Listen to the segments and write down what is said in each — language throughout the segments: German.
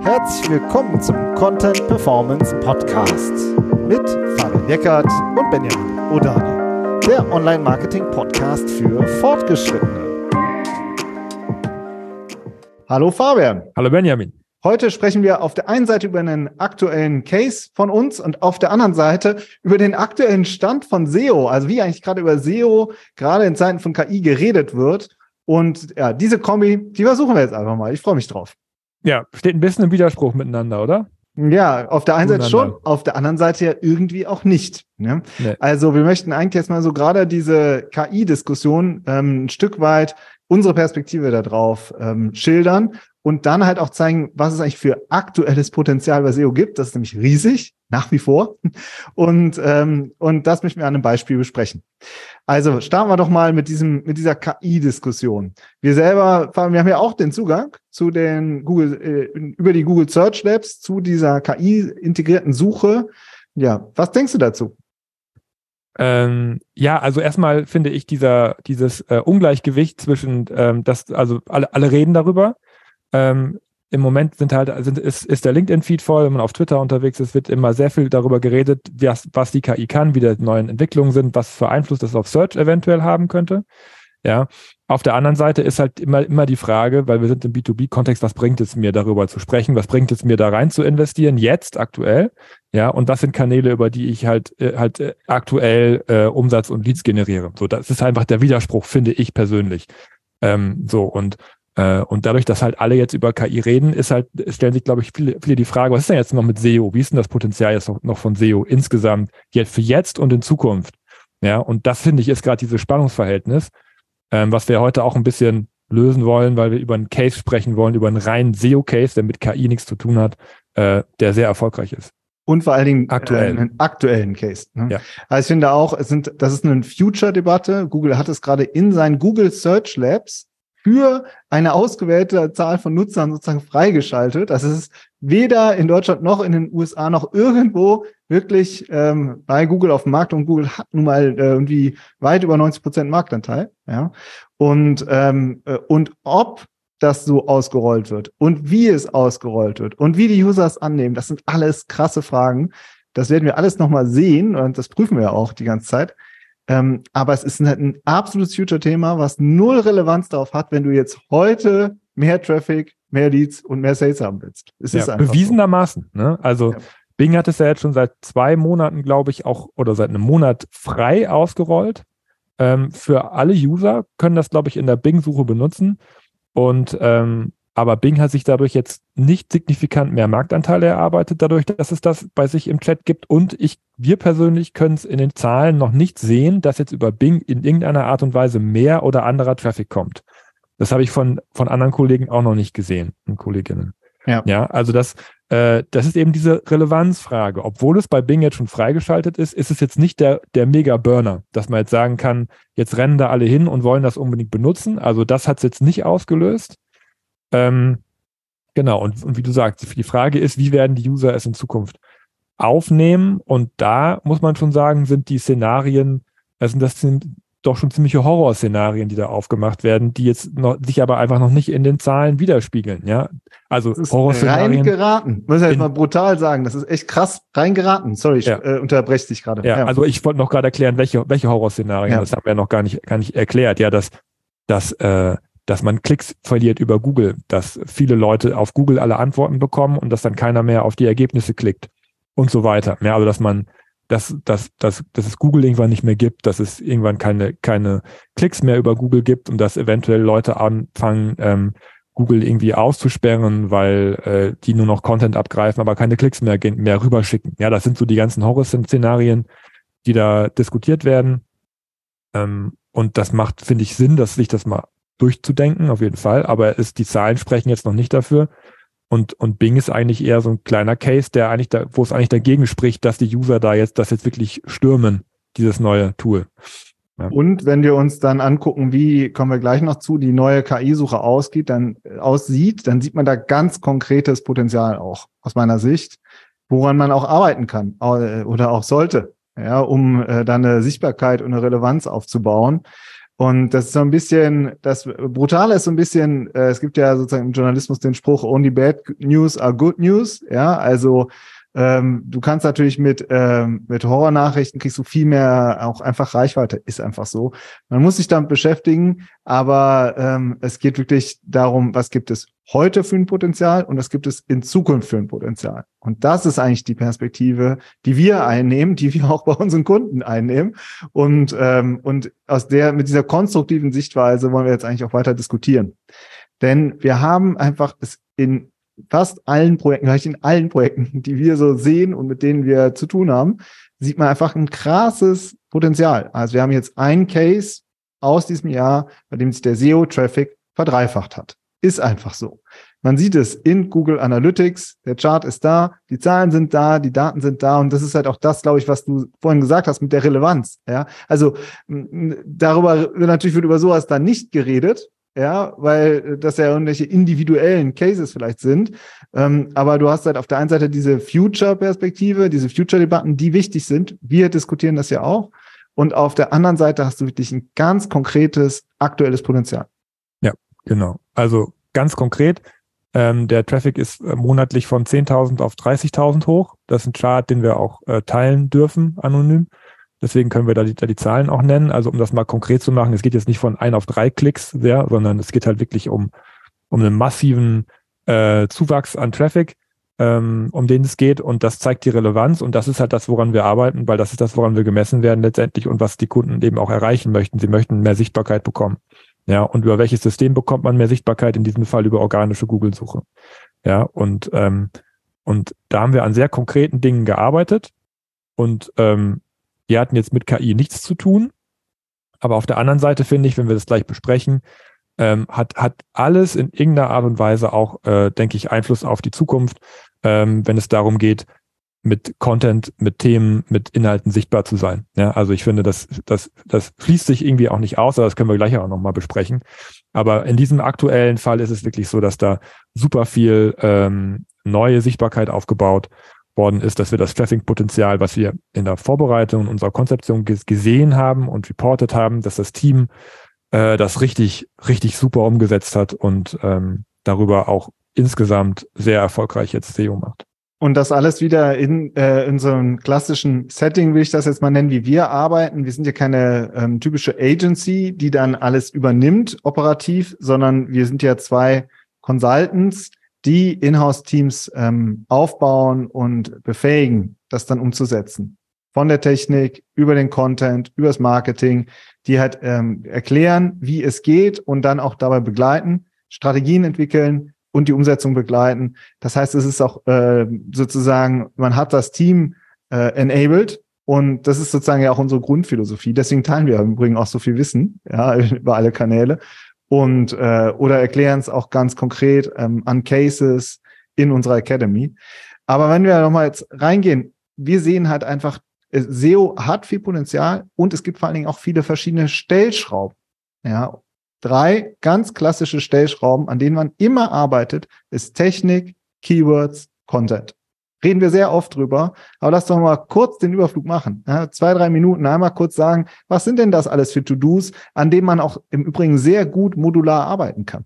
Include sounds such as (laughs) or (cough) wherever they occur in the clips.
Herzlich willkommen zum Content Performance Podcast mit Fabian Eckert und Benjamin Odani, der Online-Marketing-Podcast für Fortgeschrittene. Hallo Fabian. Hallo Benjamin. Heute sprechen wir auf der einen Seite über einen aktuellen Case von uns und auf der anderen Seite über den aktuellen Stand von SEO, also wie eigentlich gerade über SEO gerade in Zeiten von KI geredet wird. Und ja, diese Kombi, die versuchen wir jetzt einfach mal. Ich freue mich drauf. Ja, steht ein bisschen im Widerspruch miteinander, oder? Ja, auf der einen Seite schon, auf der anderen Seite ja irgendwie auch nicht. Ne? Nee. Also wir möchten eigentlich jetzt mal so gerade diese KI-Diskussion ähm, ein Stück weit unsere Perspektive darauf ähm, schildern und dann halt auch zeigen, was es eigentlich für aktuelles Potenzial bei SEO gibt. Das ist nämlich riesig, nach wie vor. Und, ähm, und das möchten wir an einem Beispiel besprechen. Also starten wir doch mal mit diesem, mit dieser KI-Diskussion. Wir selber, wir haben ja auch den Zugang zu den Google, äh, über die Google Search Labs zu dieser KI-integrierten Suche. Ja, was denkst du dazu? Ähm, ja, also erstmal finde ich dieser, dieses äh, Ungleichgewicht zwischen, ähm, das, also alle, alle reden darüber, ähm, Im Moment sind halt, sind, ist, ist der LinkedIn-Feed voll, wenn man auf Twitter unterwegs ist, wird immer sehr viel darüber geredet, was, was die KI kann, wie die neuen Entwicklungen sind, was für Einfluss das auf Search eventuell haben könnte. Ja. Auf der anderen Seite ist halt immer, immer die Frage, weil wir sind im B2B-Kontext, was bringt es mir, darüber zu sprechen? Was bringt es mir, da rein zu investieren, jetzt, aktuell? Ja, und was sind Kanäle, über die ich halt, äh, halt äh, aktuell äh, Umsatz und Leads generiere? So, das ist einfach der Widerspruch, finde ich persönlich. Ähm, so, und und dadurch, dass halt alle jetzt über KI reden, ist halt, stellen sich, glaube ich, viele, viele die Frage, was ist denn jetzt noch mit SEO? Wie ist denn das Potenzial jetzt noch von SEO insgesamt jetzt für jetzt und in Zukunft? Ja, und das finde ich ist gerade dieses Spannungsverhältnis, ähm, was wir heute auch ein bisschen lösen wollen, weil wir über einen Case sprechen wollen, über einen reinen SEO-Case, der mit KI nichts zu tun hat, äh, der sehr erfolgreich ist. Und vor allen Dingen aktuell. Äh, einen aktuellen Case. Ne? Ja. Also ich finde auch, es sind, das ist eine Future-Debatte. Google hat es gerade in seinen Google Search Labs für eine ausgewählte Zahl von Nutzern sozusagen freigeschaltet. Das ist weder in Deutschland noch in den USA noch irgendwo wirklich ähm, bei Google auf dem Markt und Google hat nun mal äh, irgendwie weit über 90 Prozent Marktanteil. Ja. Und, ähm, äh, und ob das so ausgerollt wird und wie es ausgerollt wird und wie die Users annehmen, das sind alles krasse Fragen. Das werden wir alles nochmal sehen und das prüfen wir auch die ganze Zeit. Ähm, aber es ist ein, ein absolutes Future-Thema, was null Relevanz darauf hat, wenn du jetzt heute mehr Traffic, mehr Leads und mehr Sales haben willst. Es ja, ist einfach bewiesenermaßen. So. Ne? Also ja. Bing hat es ja jetzt schon seit zwei Monaten, glaube ich, auch oder seit einem Monat frei ausgerollt. Ähm, für alle User können das, glaube ich, in der Bing-Suche benutzen. Und ähm, aber Bing hat sich dadurch jetzt nicht signifikant mehr Marktanteile erarbeitet, dadurch, dass es das bei sich im Chat gibt. Und ich, wir persönlich können es in den Zahlen noch nicht sehen, dass jetzt über Bing in irgendeiner Art und Weise mehr oder anderer Traffic kommt. Das habe ich von, von anderen Kollegen auch noch nicht gesehen und Kolleginnen. Ja. ja, also das, äh, das ist eben diese Relevanzfrage. Obwohl es bei Bing jetzt schon freigeschaltet ist, ist es jetzt nicht der, der Mega-Burner, dass man jetzt sagen kann, jetzt rennen da alle hin und wollen das unbedingt benutzen. Also das hat es jetzt nicht ausgelöst. Ähm, genau, und, und wie du sagst, die Frage ist, wie werden die User es in Zukunft aufnehmen? Und da muss man schon sagen, sind die Szenarien, also das sind doch schon ziemliche Horrorszenarien, die da aufgemacht werden, die jetzt noch, sich aber einfach noch nicht in den Zahlen widerspiegeln, ja. Also Horrorszenarien. Rein geraten. Muss ich jetzt mal brutal sagen. Das ist echt krass rein geraten. Sorry, ich ja. äh, unterbreche dich gerade. Ja, ja, also ich wollte noch gerade erklären, welche, welche Horrorszenarien, ja. das haben wir noch gar nicht, gar nicht erklärt. Ja, dass, dass äh, dass man Klicks verliert über Google, dass viele Leute auf Google alle Antworten bekommen und dass dann keiner mehr auf die Ergebnisse klickt und so weiter. Ja, also dass man, dass, dass, dass, dass es Google irgendwann nicht mehr gibt, dass es irgendwann keine, keine Klicks mehr über Google gibt und dass eventuell Leute anfangen, ähm, Google irgendwie auszusperren, weil äh, die nur noch Content abgreifen, aber keine Klicks mehr, mehr rüberschicken. Ja, das sind so die ganzen Horror-Szenarien, die da diskutiert werden. Ähm, und das macht, finde ich, Sinn, dass sich das mal durchzudenken, auf jeden Fall. Aber es, die Zahlen sprechen jetzt noch nicht dafür. Und, und Bing ist eigentlich eher so ein kleiner Case, der eigentlich da, wo es eigentlich dagegen spricht, dass die User da jetzt, das jetzt wirklich stürmen, dieses neue Tool. Ja. Und wenn wir uns dann angucken, wie kommen wir gleich noch zu, die neue KI-Suche ausgeht, dann aussieht, dann sieht man da ganz konkretes Potenzial auch aus meiner Sicht, woran man auch arbeiten kann äh, oder auch sollte, ja, um äh, dann eine Sichtbarkeit und eine Relevanz aufzubauen. Und das ist so ein bisschen, das Brutale ist so ein bisschen, äh, es gibt ja sozusagen im Journalismus den Spruch, only bad news are good news. Ja, also ähm, du kannst natürlich mit, ähm, mit Horrornachrichten kriegst du viel mehr auch einfach Reichweite, ist einfach so. Man muss sich damit beschäftigen, aber ähm, es geht wirklich darum, was gibt es heute für ein Potenzial und was gibt es in Zukunft für ein Potenzial. Und das ist eigentlich die Perspektive, die wir einnehmen, die wir auch bei unseren Kunden einnehmen. Und, ähm, und aus der, mit dieser konstruktiven Sichtweise wollen wir jetzt eigentlich auch weiter diskutieren. Denn wir haben einfach es in fast allen Projekten, vielleicht in allen Projekten, die wir so sehen und mit denen wir zu tun haben, sieht man einfach ein krasses Potenzial. Also wir haben jetzt einen Case aus diesem Jahr, bei dem sich der SEO-Traffic verdreifacht hat. Ist einfach so. Man sieht es in Google Analytics, der Chart ist da, die Zahlen sind da, die Daten sind da und das ist halt auch das, glaube ich, was du vorhin gesagt hast mit der Relevanz. Ja, also darüber natürlich wird über sowas dann nicht geredet, ja, weil das ja irgendwelche individuellen Cases vielleicht sind. Ähm, aber du hast halt auf der einen Seite diese Future-Perspektive, diese Future-Debatten, die wichtig sind. Wir diskutieren das ja auch. Und auf der anderen Seite hast du wirklich ein ganz konkretes, aktuelles Potenzial. Ja, genau. Also ganz konkret, ähm, der Traffic ist äh, monatlich von 10.000 auf 30.000 hoch. Das ist ein Chart, den wir auch äh, teilen dürfen, anonym. Deswegen können wir da die, da die Zahlen auch nennen. Also um das mal konkret zu machen, es geht jetzt nicht von ein auf drei Klicks sehr, sondern es geht halt wirklich um, um einen massiven äh, Zuwachs an Traffic, ähm, um den es geht. Und das zeigt die Relevanz. Und das ist halt das, woran wir arbeiten, weil das ist das, woran wir gemessen werden letztendlich und was die Kunden eben auch erreichen möchten. Sie möchten mehr Sichtbarkeit bekommen. Ja, und über welches System bekommt man mehr Sichtbarkeit? In diesem Fall über organische Google-Suche. Ja, und, ähm, und da haben wir an sehr konkreten Dingen gearbeitet. Und ähm, die hatten jetzt mit KI nichts zu tun. Aber auf der anderen Seite finde ich, wenn wir das gleich besprechen, ähm, hat, hat alles in irgendeiner Art und Weise auch, äh, denke ich, Einfluss auf die Zukunft, ähm, wenn es darum geht, mit Content, mit Themen, mit Inhalten sichtbar zu sein. Ja, also ich finde, das, das, das fließt sich irgendwie auch nicht aus, aber das können wir gleich auch nochmal besprechen. Aber in diesem aktuellen Fall ist es wirklich so, dass da super viel ähm, neue Sichtbarkeit aufgebaut worden ist, dass wir das Traffic-Potenzial, was wir in der Vorbereitung unserer Konzeption gesehen haben und reported haben, dass das Team äh, das richtig, richtig super umgesetzt hat und ähm, darüber auch insgesamt sehr erfolgreich jetzt SEO macht. Und das alles wieder in, äh, in so einem klassischen Setting, will ich das jetzt mal nennen, wie wir arbeiten. Wir sind ja keine ähm, typische Agency, die dann alles übernimmt operativ, sondern wir sind ja zwei Consultants, die Inhouse-Teams ähm, aufbauen und befähigen, das dann umzusetzen. Von der Technik über den Content, übers Marketing, die halt ähm, erklären, wie es geht und dann auch dabei begleiten, Strategien entwickeln und die Umsetzung begleiten. Das heißt, es ist auch äh, sozusagen, man hat das Team äh, enabled und das ist sozusagen ja auch unsere Grundphilosophie. Deswegen teilen wir im Übrigen auch so viel Wissen ja, (laughs) über alle Kanäle, und äh, oder erklären es auch ganz konkret ähm, an Cases in unserer Academy. Aber wenn wir nochmal jetzt reingehen, wir sehen halt einfach, äh, SEO hat viel Potenzial und es gibt vor allen Dingen auch viele verschiedene Stellschrauben. Ja, drei ganz klassische Stellschrauben, an denen man immer arbeitet, ist Technik, Keywords, Content reden wir sehr oft drüber. Aber lass doch mal kurz den Überflug machen. Ja, zwei, drei Minuten einmal kurz sagen, was sind denn das alles für To-Dos, an denen man auch im Übrigen sehr gut modular arbeiten kann?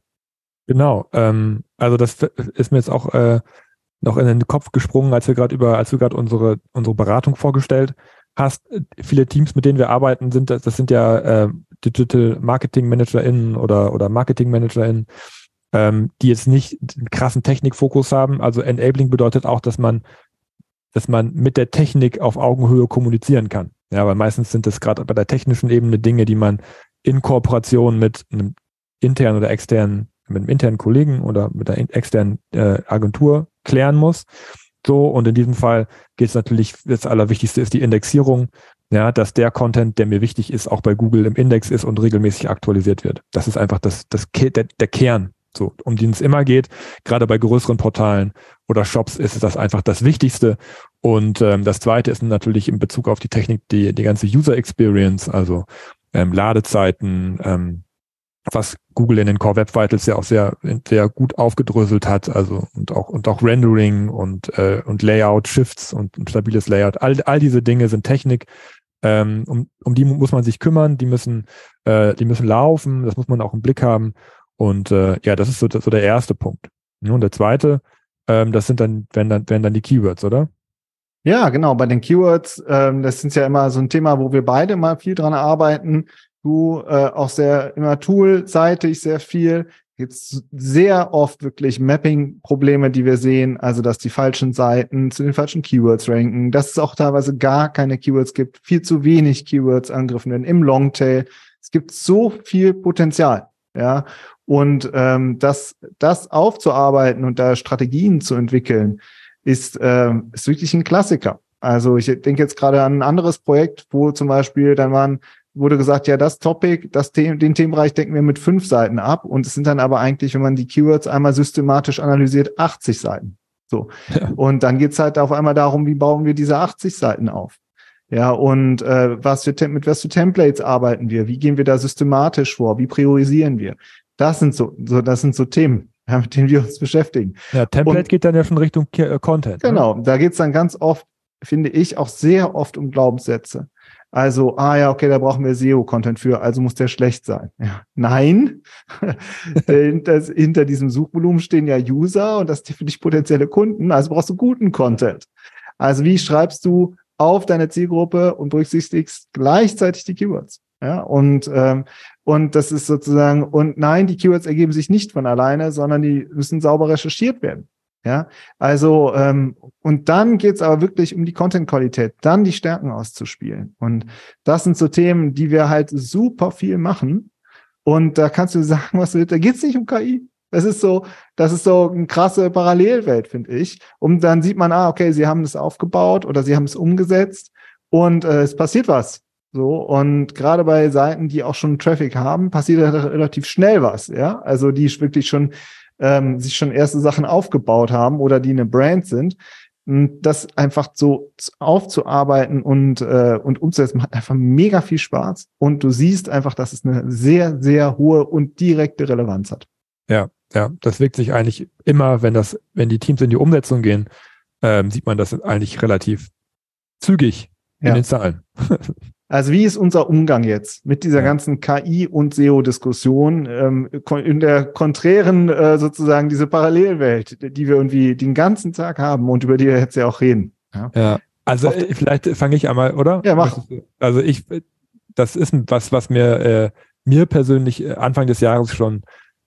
Genau. Ähm, also das ist mir jetzt auch äh, noch in den Kopf gesprungen, als wir gerade über, als du gerade unsere unsere Beratung vorgestellt hast. Viele Teams, mit denen wir arbeiten, sind das, das sind ja äh, Digital Marketing ManagerInnen oder oder Marketing ManagerInnen ähm, die jetzt nicht einen krassen Technikfokus haben. Also Enabling bedeutet auch, dass man, dass man mit der Technik auf Augenhöhe kommunizieren kann. Ja, weil meistens sind das gerade bei der technischen Ebene Dinge, die man in Kooperation mit einem internen oder externen, mit einem internen Kollegen oder mit einer externen äh, Agentur klären muss. So, und in diesem Fall geht es natürlich, das Allerwichtigste ist die Indexierung, ja, dass der Content, der mir wichtig ist, auch bei Google im Index ist und regelmäßig aktualisiert wird. Das ist einfach das, das, der, der Kern so, um den es immer geht. Gerade bei größeren Portalen oder Shops ist das einfach das Wichtigste. Und ähm, das zweite ist natürlich in Bezug auf die Technik die, die ganze User Experience, also ähm, Ladezeiten, ähm, was Google in den Core Web Vitals ja auch sehr, sehr gut aufgedröselt hat, also und auch, und auch Rendering und, äh, und Layout, Shifts und ein stabiles Layout. All, all diese Dinge sind Technik, Ähm, um, um die muss man sich kümmern, die müssen, äh, die müssen laufen, das muss man auch im Blick haben. Und äh, ja, das ist so, so der erste Punkt. Und der zweite, ähm, das sind dann, wenn dann, wenn dann die Keywords, oder? Ja, genau. Bei den Keywords, ähm, das ist ja immer so ein Thema, wo wir beide mal viel dran arbeiten. Du äh, auch sehr immer toolseitig sehr viel. Jetzt sehr oft wirklich Mapping-Probleme, die wir sehen, also dass die falschen Seiten zu den falschen Keywords ranken, dass es auch teilweise gar keine Keywords gibt, viel zu wenig Keywords angegriffen werden im Longtail. Es gibt so viel Potenzial, ja. Und ähm, das, das aufzuarbeiten und da Strategien zu entwickeln, ist, äh, ist wirklich ein Klassiker. Also ich denke jetzt gerade an ein anderes Projekt, wo zum Beispiel dann waren, wurde gesagt, ja, das Topic, das The den Themenbereich decken wir mit fünf Seiten ab und es sind dann aber eigentlich, wenn man die Keywords einmal systematisch analysiert, 80 Seiten. So. Ja. Und dann geht's halt auf einmal darum, wie bauen wir diese 80 Seiten auf? Ja, und äh, was für, mit was für Templates arbeiten wir? Wie gehen wir da systematisch vor? Wie priorisieren wir? Das sind so, so das sind so Themen (laughs) mit denen wir uns beschäftigen. Ja, Template und, geht dann ja schon Richtung äh, Content. Ne? Genau, ne? da geht's dann ganz oft, finde ich, auch sehr oft um Glaubenssätze. Also, ah ja, okay, da brauchen wir SEO-Content für, also muss der schlecht sein. Ja. Nein, (laughs) hinter, hinter diesem Suchvolumen stehen ja User und das sind für dich potenzielle Kunden, also brauchst du guten Content. Also wie schreibst du auf deine Zielgruppe und berücksichtigst gleichzeitig die Keywords? Ja, und, ähm, und das ist sozusagen, und nein, die Keywords ergeben sich nicht von alleine, sondern die müssen sauber recherchiert werden. Ja, also, ähm, und dann geht's aber wirklich um die Content-Qualität, dann die Stärken auszuspielen. Und das sind so Themen, die wir halt super viel machen. Und da kannst du sagen, was du willst. Da geht's nicht um KI. Das ist so, das ist so eine krasse Parallelwelt, finde ich. Und dann sieht man, ah, okay, sie haben es aufgebaut oder sie haben es umgesetzt und äh, es passiert was. So, und gerade bei Seiten, die auch schon Traffic haben, passiert relativ schnell was, ja. Also die wirklich schon ähm, sich schon erste Sachen aufgebaut haben oder die eine Brand sind. Das einfach so aufzuarbeiten und, äh, und umzusetzen, macht einfach mega viel Spaß. Und du siehst einfach, dass es eine sehr, sehr hohe und direkte Relevanz hat. Ja, ja, das wirkt sich eigentlich immer, wenn das, wenn die Teams in die Umsetzung gehen, ähm, sieht man das eigentlich relativ zügig in ja. den Zahlen. (laughs) Also wie ist unser Umgang jetzt mit dieser ganzen KI und SEO-Diskussion ähm, in der konträren äh, sozusagen diese Parallelwelt, die wir irgendwie den ganzen Tag haben und über die wir jetzt ja auch reden. Ja, ja. also Oft, vielleicht fange ich einmal, oder? Ja, mach. Also ich, das ist was, was mir äh, mir persönlich äh, Anfang des Jahres schon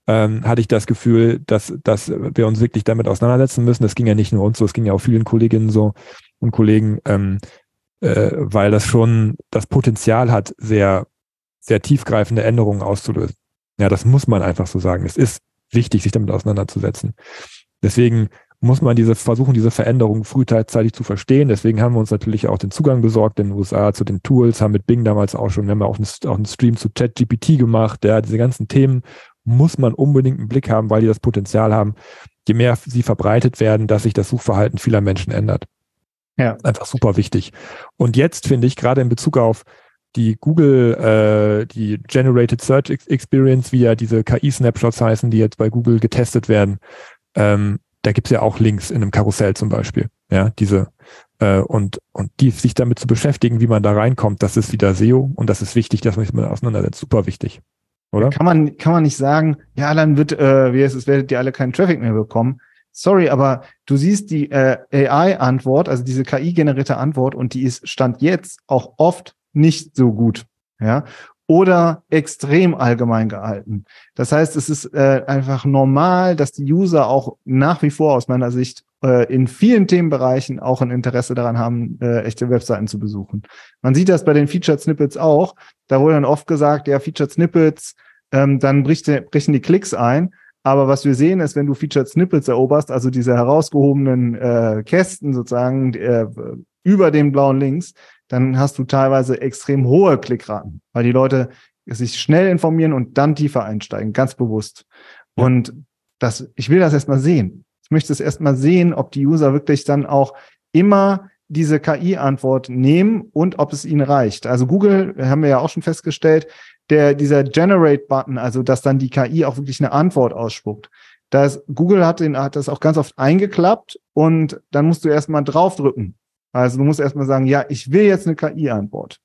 ähm, hatte ich das Gefühl, dass, dass wir uns wirklich damit auseinandersetzen müssen. Das ging ja nicht nur uns so, es ging ja auch vielen Kolleginnen so und Kollegen, ähm, äh, weil das schon das Potenzial hat, sehr, sehr tiefgreifende Änderungen auszulösen. Ja, das muss man einfach so sagen. Es ist wichtig, sich damit auseinanderzusetzen. Deswegen muss man diese versuchen, diese Veränderungen frühzeitig zu verstehen. Deswegen haben wir uns natürlich auch den Zugang besorgt in den USA zu den Tools, haben mit Bing damals auch schon, wir haben auch einen, auch einen Stream zu ChatGPT gemacht. Ja, diese ganzen Themen muss man unbedingt einen Blick haben, weil die das Potenzial haben, je mehr sie verbreitet werden, dass sich das Suchverhalten vieler Menschen ändert. Ja. Einfach super wichtig. Und jetzt finde ich gerade in Bezug auf die Google, äh, die Generated Search Experience, wie ja diese KI-Snapshots heißen, die jetzt bei Google getestet werden, ähm, da gibt's ja auch Links in einem Karussell zum Beispiel. Ja, diese äh, und, und die sich damit zu beschäftigen, wie man da reinkommt, das ist wieder SEO und das ist wichtig, dass man sich damit auseinandersetzt. Super wichtig. Oder? Kann man, kann man nicht sagen, ja, dann wird, äh, wie heißt es, werdet ihr alle keinen Traffic mehr bekommen sorry, aber du siehst die äh, AI-Antwort, also diese KI-generierte Antwort, und die ist Stand jetzt auch oft nicht so gut. Ja, oder extrem allgemein gehalten. Das heißt, es ist äh, einfach normal, dass die User auch nach wie vor aus meiner Sicht äh, in vielen Themenbereichen auch ein Interesse daran haben, äh, echte Webseiten zu besuchen. Man sieht das bei den Featured Snippets auch. Da wurde dann oft gesagt, ja, Featured Snippets, ähm, dann bricht, brechen die Klicks ein. Aber was wir sehen ist, wenn du Featured Snippets eroberst, also diese herausgehobenen äh, Kästen sozusagen äh, über den blauen Links, dann hast du teilweise extrem hohe Klickraten, weil die Leute sich schnell informieren und dann tiefer einsteigen, ganz bewusst. Ja. Und das, ich will das erstmal sehen. Ich möchte es erstmal sehen, ob die User wirklich dann auch immer diese KI-Antwort nehmen und ob es ihnen reicht. Also Google, haben wir ja auch schon festgestellt, der, dieser Generate-Button, also dass dann die KI auch wirklich eine Antwort ausspuckt. Das, Google hat, den, hat das auch ganz oft eingeklappt und dann musst du erstmal draufdrücken. Also du musst erstmal sagen, ja, ich will jetzt eine KI-Antwort.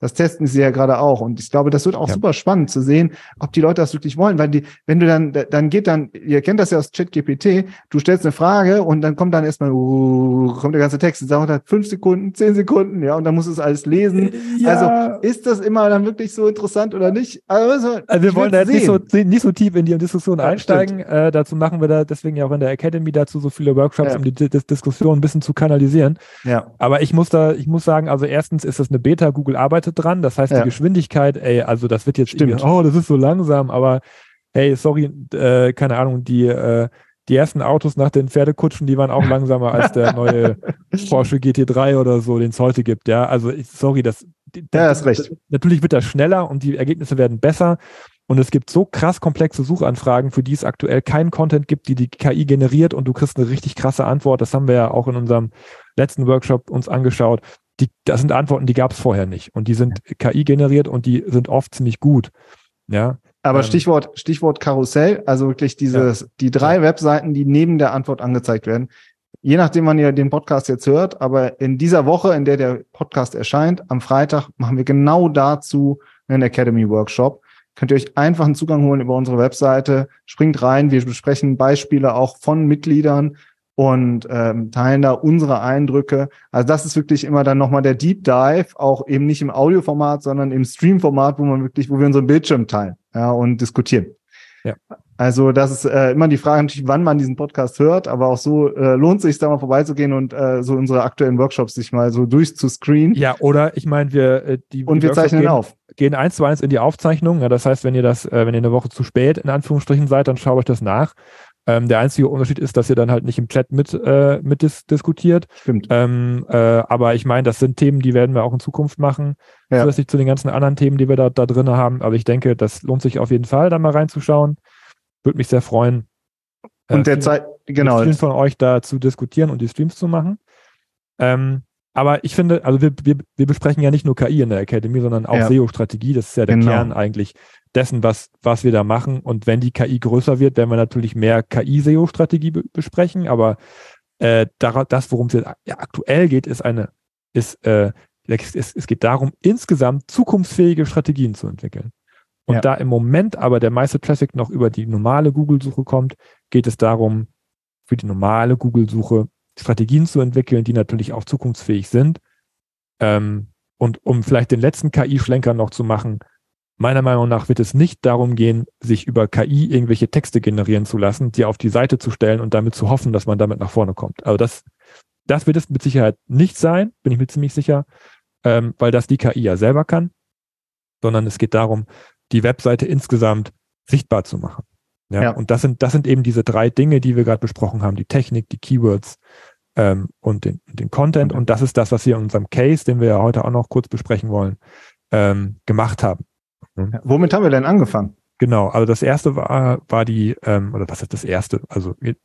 Das testen sie ja gerade auch. Und ich glaube, das wird auch ja. super spannend zu sehen, ob die Leute das wirklich wollen. Weil die, wenn du dann, dann geht dann, ihr kennt das ja aus ChatGPT, du stellst eine Frage und dann kommt dann erstmal, uh, kommt der ganze Text, dauert halt fünf Sekunden, zehn Sekunden, ja, und dann musst du es alles lesen. Ja. Also ist das immer dann wirklich so interessant oder nicht? Also, also wir wollen da jetzt nicht so, nicht so tief in die Diskussion ja, einsteigen. Äh, dazu machen wir da deswegen ja auch in der Academy dazu so viele Workshops, um die D Diskussion ein bisschen zu kanalisieren. Ja. Aber ich muss da, ich muss sagen, also erstens ist das eine Beta, Google arbeitet dran. Das heißt, die Geschwindigkeit, ey, also das wird jetzt Stimmt. oh, das ist so langsam, aber hey, sorry, äh, keine Ahnung, die, äh, die ersten Autos nach den Pferdekutschen, die waren auch (laughs) langsamer als der neue Porsche GT3 oder so, den es heute gibt. Ja, also sorry, das, ja, ist recht. Natürlich wird das schneller und die Ergebnisse werden besser. Und es gibt so krass komplexe Suchanfragen, für die es aktuell keinen Content gibt, die die KI generiert und du kriegst eine richtig krasse Antwort. Das haben wir ja auch in unserem letzten Workshop uns angeschaut. Die, das sind Antworten, die gab es vorher nicht. Und die sind KI generiert und die sind oft ziemlich gut. Ja. Aber ähm, Stichwort, Stichwort Karussell, also wirklich dieses, ja. die drei. Webseiten, die neben der Antwort angezeigt werden. Je nachdem, wann ihr den Podcast jetzt hört, aber in dieser Woche, in der der Podcast erscheint, am Freitag, machen wir genau dazu einen Academy Workshop. Könnt ihr euch einfach einen Zugang holen über unsere Webseite, springt rein, wir besprechen Beispiele auch von Mitgliedern, und ähm, teilen da unsere Eindrücke. Also das ist wirklich immer dann nochmal der Deep Dive, auch eben nicht im Audioformat, sondern im Stream-Format, wo man wirklich, wo wir unseren Bildschirm teilen ja, und diskutieren. Ja. Also das ist äh, immer die Frage natürlich, wann man diesen Podcast hört, aber auch so äh, lohnt sich da mal vorbeizugehen und äh, so unsere aktuellen Workshops sich mal so durchzuscreenen. Ja, oder ich meine, wir äh, die und die wir zeichnen gehen, auf gehen eins zu eins in die Aufzeichnung. Ja, das heißt, wenn ihr das, äh, wenn ihr eine Woche zu spät in Anführungsstrichen seid, dann schaut euch das nach. Ähm, der einzige Unterschied ist, dass ihr dann halt nicht im Chat mit, äh, mit dis diskutiert. Stimmt. Ähm, äh, aber ich meine, das sind Themen, die werden wir auch in Zukunft machen. Ja. Zusätzlich zu den ganzen anderen Themen, die wir da, da drin haben. Aber ich denke, das lohnt sich auf jeden Fall, da mal reinzuschauen. Würde mich sehr freuen. Äh, und der Zeit, genau. Mit vielen von euch da zu diskutieren und die Streams zu machen. Ähm, aber ich finde, also wir, wir, wir besprechen ja nicht nur KI in der Academy, sondern auch ja. SEO-Strategie. Das ist ja der genau. Kern eigentlich dessen, was, was wir da machen. Und wenn die KI größer wird, werden wir natürlich mehr KI-SEO-Strategie be besprechen. Aber äh, das, worum es jetzt aktuell geht, ist eine, ist, äh, es, es geht darum, insgesamt zukunftsfähige Strategien zu entwickeln. Und ja. da im Moment aber der meiste Traffic noch über die normale Google-Suche kommt, geht es darum, für die normale Google-Suche Strategien zu entwickeln, die natürlich auch zukunftsfähig sind. Ähm, und um vielleicht den letzten KI-Schlenker noch zu machen, Meiner Meinung nach wird es nicht darum gehen, sich über KI irgendwelche Texte generieren zu lassen, die auf die Seite zu stellen und damit zu hoffen, dass man damit nach vorne kommt. Also das, das wird es mit Sicherheit nicht sein, bin ich mir ziemlich sicher, ähm, weil das die KI ja selber kann, sondern es geht darum, die Webseite insgesamt sichtbar zu machen. Ja, ja. und das sind, das sind eben diese drei Dinge, die wir gerade besprochen haben, die Technik, die Keywords ähm, und den, den Content. Und das ist das, was wir in unserem Case, den wir ja heute auch noch kurz besprechen wollen, ähm, gemacht haben. Mhm. Ja, womit haben wir denn angefangen? Genau, also das erste war, war die, ähm, oder was ist das erste? Also ich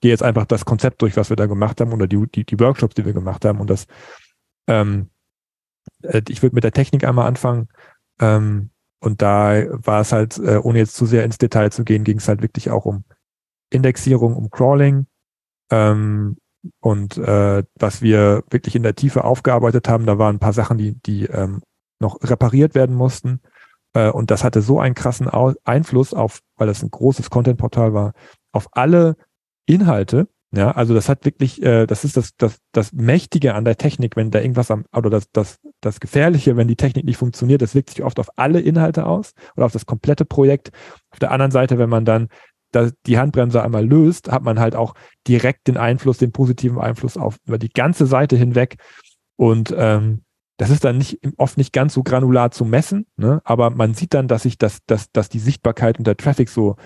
gehe jetzt einfach das Konzept durch, was wir da gemacht haben, oder die, die, die Workshops, die wir gemacht haben. Und das, ähm, äh, ich würde mit der Technik einmal anfangen. Ähm, und da war es halt, äh, ohne jetzt zu sehr ins Detail zu gehen, ging es halt wirklich auch um Indexierung, um Crawling. Ähm, und äh, was wir wirklich in der Tiefe aufgearbeitet haben, da waren ein paar Sachen, die, die ähm, noch repariert werden mussten. Äh, und das hatte so einen krassen Einfluss auf, weil das ein großes Content-Portal war, auf alle Inhalte. Ja, also das hat wirklich, äh, das ist das, das, das Mächtige an der Technik, wenn da irgendwas am, oder das, das, das Gefährliche, wenn die Technik nicht funktioniert, das wirkt sich oft auf alle Inhalte aus oder auf das komplette Projekt. Auf der anderen Seite, wenn man dann die Handbremse einmal löst, hat man halt auch direkt den Einfluss, den positiven Einfluss auf über die ganze Seite hinweg. Und ähm, das ist dann nicht, oft nicht ganz so granular zu messen, ne? aber man sieht dann, dass sich das, dass, dass die Sichtbarkeit und der Traffic so,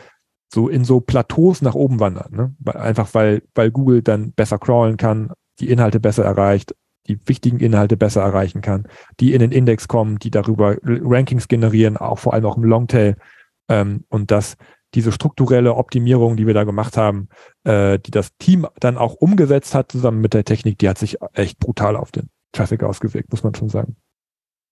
so in so Plateaus nach oben wandern. Ne? Einfach weil, weil Google dann besser crawlen kann, die Inhalte besser erreicht, die wichtigen Inhalte besser erreichen kann, die in den Index kommen, die darüber Rankings generieren, auch vor allem auch im Longtail. Ähm, und dass diese strukturelle Optimierung, die wir da gemacht haben, äh, die das Team dann auch umgesetzt hat zusammen mit der Technik, die hat sich echt brutal auf den Traffic ausgewirkt, muss man schon sagen.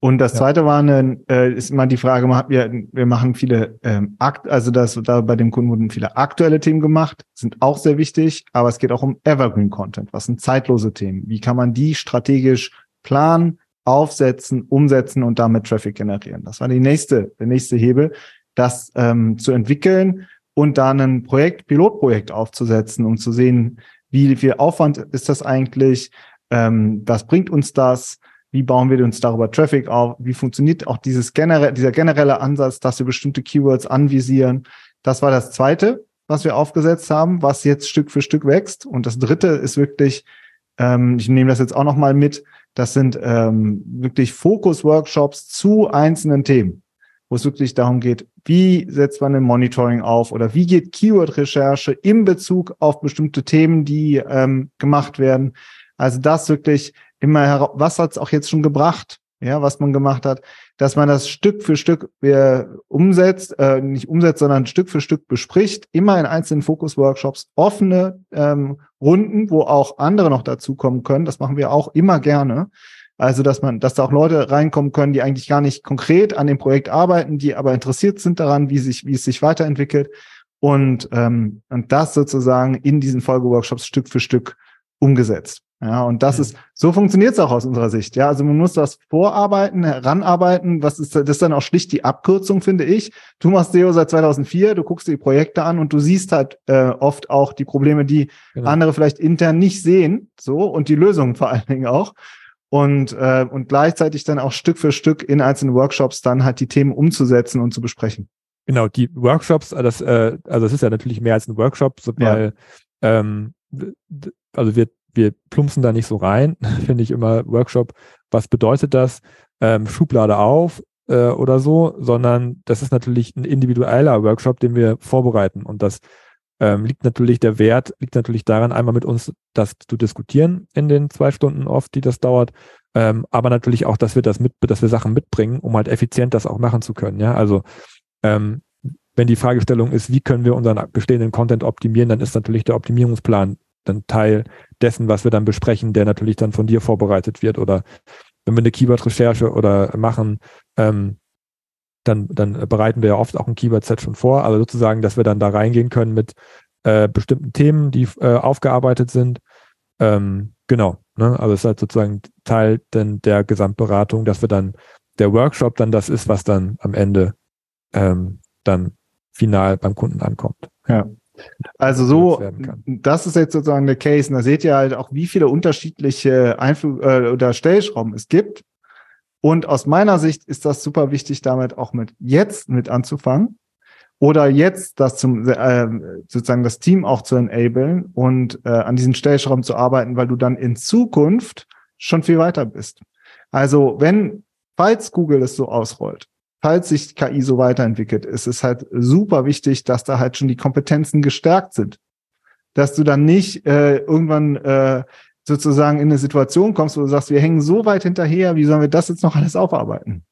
Und das zweite ja. war eine, äh, ist immer die Frage, wir, wir machen viele ähm, Akt, also das da bei dem Kunden wurden viele aktuelle Themen gemacht, sind auch sehr wichtig, aber es geht auch um Evergreen Content. Was sind zeitlose Themen? Wie kann man die strategisch planen, aufsetzen, umsetzen und damit Traffic generieren. Das war die nächste, der nächste Hebel, das ähm, zu entwickeln und dann ein Projekt, Pilotprojekt aufzusetzen, um zu sehen, wie viel Aufwand ist das eigentlich, ähm, was bringt uns das, wie bauen wir uns darüber Traffic auf, wie funktioniert auch dieses generell, dieser generelle Ansatz, dass wir bestimmte Keywords anvisieren. Das war das zweite, was wir aufgesetzt haben, was jetzt Stück für Stück wächst. Und das dritte ist wirklich, ähm, ich nehme das jetzt auch nochmal mit, das sind ähm, wirklich Fokus-Workshops zu einzelnen Themen, wo es wirklich darum geht, wie setzt man ein Monitoring auf oder wie geht Keyword-Recherche in Bezug auf bestimmte Themen, die ähm, gemacht werden. Also das wirklich immer, was hat es auch jetzt schon gebracht, ja, was man gemacht hat, dass man das Stück für Stück äh, umsetzt, äh, nicht umsetzt, sondern Stück für Stück bespricht, immer in einzelnen Fokus-Workshops, offene ähm, Runden, wo auch andere noch dazukommen können. Das machen wir auch immer gerne. Also, dass man, dass da auch Leute reinkommen können, die eigentlich gar nicht konkret an dem Projekt arbeiten, die aber interessiert sind daran, wie sich, wie es sich weiterentwickelt und ähm, und das sozusagen in diesen Folgeworkshops Stück für Stück umgesetzt. Ja, und das ist, so funktioniert es auch aus unserer Sicht. Ja, also man muss das vorarbeiten, heranarbeiten. Was ist, das ist dann auch schlicht die Abkürzung, finde ich. Du machst SEO seit 2004, du guckst dir die Projekte an und du siehst halt äh, oft auch die Probleme, die genau. andere vielleicht intern nicht sehen, so und die Lösungen vor allen Dingen auch und, äh, und gleichzeitig dann auch Stück für Stück in einzelnen Workshops dann halt die Themen umzusetzen und zu besprechen. Genau, die Workshops, äh, das, äh, also es ist ja natürlich mehr als ein Workshop, so, weil ja. ähm, also wir, wir plumpsen da nicht so rein, (laughs) finde ich immer Workshop. Was bedeutet das? Ähm, Schublade auf äh, oder so, sondern das ist natürlich ein individueller Workshop, den wir vorbereiten und das ähm, liegt natürlich der Wert, liegt natürlich daran, einmal mit uns das zu diskutieren in den zwei Stunden oft, die das dauert, ähm, aber natürlich auch, dass wir das mit, dass wir Sachen mitbringen, um halt effizient das auch machen zu können. Ja, also ähm, wenn die Fragestellung ist, wie können wir unseren bestehenden Content optimieren, dann ist natürlich der Optimierungsplan dann Teil dessen, was wir dann besprechen, der natürlich dann von dir vorbereitet wird. Oder wenn wir eine Keyword-Recherche oder machen, ähm, dann, dann bereiten wir ja oft auch ein Keyword-Set schon vor, aber sozusagen, dass wir dann da reingehen können mit äh, bestimmten Themen, die äh, aufgearbeitet sind. Ähm, genau, ne? also es ist halt sozusagen Teil denn der Gesamtberatung, dass wir dann der Workshop dann das ist, was dann am Ende ähm, dann final beim Kunden ankommt. Ja. Also so, das ist jetzt sozusagen der Case. Und da seht ihr halt auch, wie viele unterschiedliche Einflug äh, oder Stellschrauben es gibt. Und aus meiner Sicht ist das super wichtig, damit auch mit jetzt mit anzufangen oder jetzt das zum äh, sozusagen das Team auch zu enablen und äh, an diesen Stellschrauben zu arbeiten, weil du dann in Zukunft schon viel weiter bist. Also wenn falls Google es so ausrollt, falls sich KI so weiterentwickelt, ist es halt super wichtig, dass da halt schon die Kompetenzen gestärkt sind, dass du dann nicht äh, irgendwann äh, sozusagen in eine Situation kommst, wo du sagst, wir hängen so weit hinterher, wie sollen wir das jetzt noch alles aufarbeiten?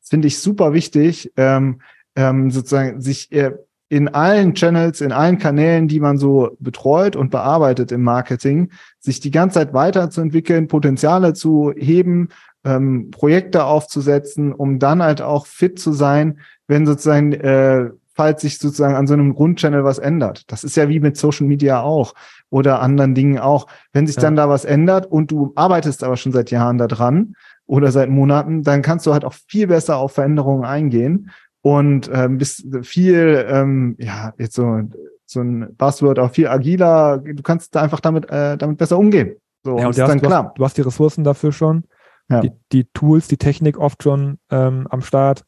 Das finde ich super wichtig, ähm, ähm, sozusagen sich äh, in allen Channels, in allen Kanälen, die man so betreut und bearbeitet im Marketing, sich die ganze Zeit weiterzuentwickeln, Potenziale zu heben, ähm, Projekte aufzusetzen, um dann halt auch fit zu sein, wenn sozusagen äh, falls sich sozusagen an so einem Grundchannel was ändert. Das ist ja wie mit Social Media auch oder anderen Dingen auch. Wenn sich ja. dann da was ändert und du arbeitest aber schon seit Jahren da dran oder seit Monaten, dann kannst du halt auch viel besser auf Veränderungen eingehen und ähm, bist viel, ähm, ja, jetzt so, so ein Buzzword auch viel agiler. Du kannst da einfach damit, äh, damit besser umgehen. So, ja, und, und hast, dann du, klar. Hast, du hast die Ressourcen dafür schon, ja. die, die Tools, die Technik oft schon ähm, am Start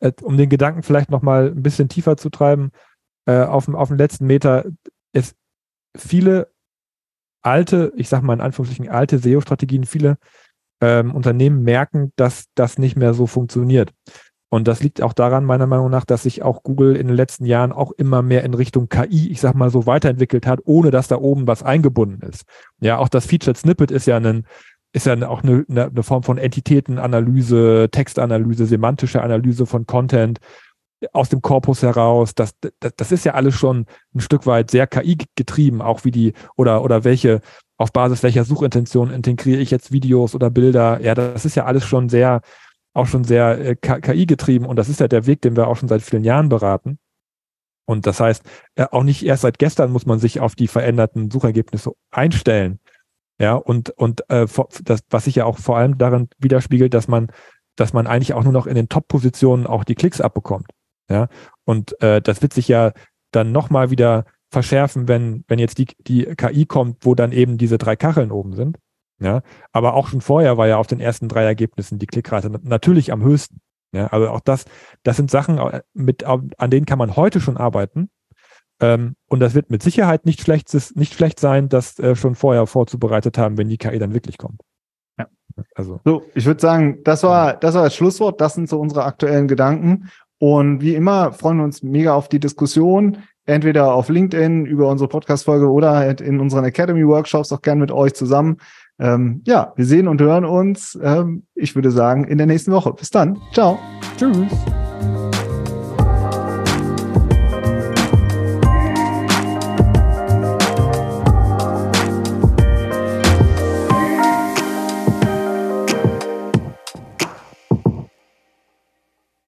äh, um den Gedanken vielleicht nochmal ein bisschen tiefer zu treiben, äh, auf, auf den letzten Meter, es viele alte, ich sag mal in Anführungsstrichen alte SEO-Strategien, viele ähm, Unternehmen merken, dass das nicht mehr so funktioniert. Und das liegt auch daran, meiner Meinung nach, dass sich auch Google in den letzten Jahren auch immer mehr in Richtung KI, ich sag mal so, weiterentwickelt hat, ohne dass da oben was eingebunden ist. Ja, auch das Featured Snippet ist ja ein, ist ja auch eine, eine Form von Entitätenanalyse, Textanalyse, semantische Analyse von Content aus dem Korpus heraus. Das, das, das ist ja alles schon ein Stück weit sehr KI getrieben, auch wie die oder oder welche auf Basis welcher Suchintention integriere ich jetzt Videos oder Bilder. Ja, das ist ja alles schon sehr auch schon sehr äh, KI getrieben und das ist ja der Weg, den wir auch schon seit vielen Jahren beraten. Und das heißt, äh, auch nicht erst seit gestern muss man sich auf die veränderten Suchergebnisse einstellen, Ja, und, und äh, das, was sich ja auch vor allem darin widerspiegelt, dass man, dass man eigentlich auch nur noch in den Top-Positionen auch die Klicks abbekommt. Ja, und äh, das wird sich ja dann nochmal wieder verschärfen, wenn, wenn jetzt die, die KI kommt, wo dann eben diese drei Kacheln oben sind. Ja, aber auch schon vorher war ja auf den ersten drei Ergebnissen die Klickrate natürlich am höchsten. Ja, also auch das, das sind Sachen, äh, mit, an denen kann man heute schon arbeiten. Ähm, und das wird mit Sicherheit nicht schlecht, nicht schlecht sein, das äh, schon vorher vorzubereitet haben, wenn die KI dann wirklich kommt. Ja. Also. So, ich würde sagen, das war, das war das Schlusswort. Das sind so unsere aktuellen Gedanken. Und wie immer freuen wir uns mega auf die Diskussion entweder auf LinkedIn über unsere Podcast-Folge oder halt in unseren Academy-Workshops auch gern mit euch zusammen. Ähm, ja, wir sehen und hören uns, ähm, ich würde sagen, in der nächsten Woche. Bis dann. Ciao. Tschüss.